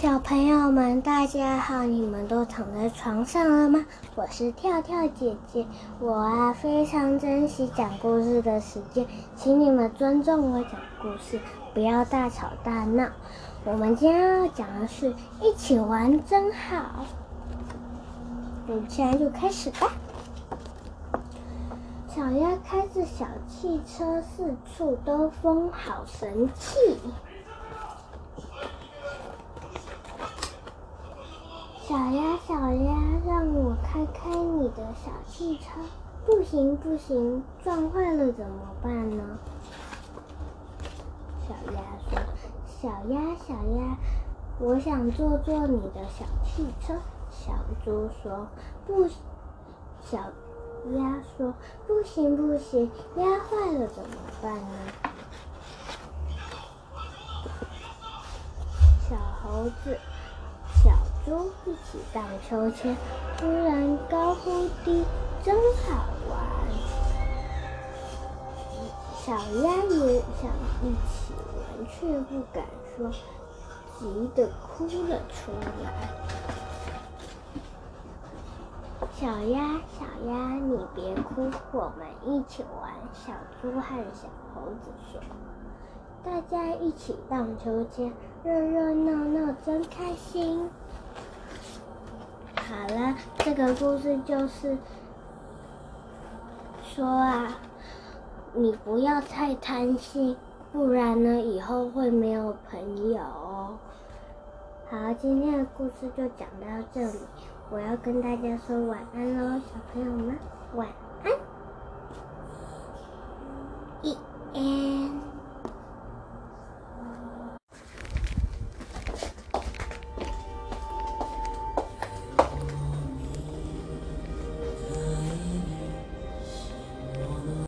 小朋友们，大家好！你们都躺在床上了吗？我是跳跳姐姐，我啊非常珍惜讲故事的时间，请你们尊重我讲故事，不要大吵大闹。我们今天要讲的是一起玩真好，我们现在就开始吧。小鸭开着小汽车，四处兜风，好神气。小鸭，小鸭，让我开开你的小汽车。不行，不行，撞坏了怎么办呢？小鸭说：“小鸭，小鸭，我想坐坐你的小汽车。”小猪说：“不。”小鸭说：“不行，不行，压坏了怎么办呢？”小猴子。一起荡秋千，突然高呼低，真好玩。小鸭也想一起玩，却不敢说，急得哭了出来。小鸭，小鸭，你别哭，我们一起玩。小猪和小猴子说：“大家一起荡秋千，热热闹闹，真开心。”好了，这个故事就是说啊，你不要太贪心，不然呢，以后会没有朋友。好，今天的故事就讲到这里，我要跟大家说晚安喽，小朋友们，晚安。一。